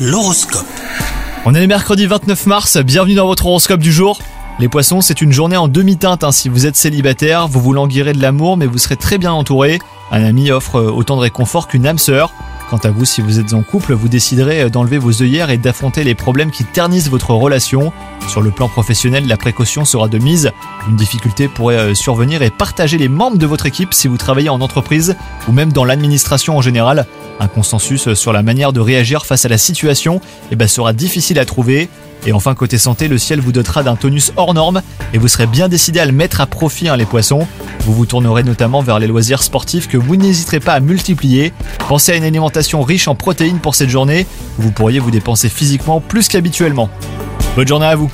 L'horoscope. On est le mercredi 29 mars, bienvenue dans votre horoscope du jour. Les poissons, c'est une journée en demi-teinte. hein. Si vous êtes célibataire, vous vous languirez de l'amour, mais vous serez très bien entouré. Un ami offre euh, autant de réconfort qu'une âme sœur. Quant à vous, si vous êtes en couple, vous déciderez euh, d'enlever vos œillères et d'affronter les problèmes qui ternissent votre relation. Sur le plan professionnel, la précaution sera de mise. Une difficulté pourrait euh, survenir et partager les membres de votre équipe si vous travaillez en entreprise ou même dans l'administration en général. Un consensus sur la manière de réagir face à la situation eh ben, sera difficile à trouver. Et enfin, côté santé, le ciel vous dotera d'un tonus hors norme et vous serez bien décidé à le mettre à profit, hein, les poissons. Vous vous tournerez notamment vers les loisirs sportifs que vous n'hésiterez pas à multiplier. Pensez à une alimentation riche en protéines pour cette journée vous pourriez vous dépenser physiquement plus qu'habituellement. Bonne journée à vous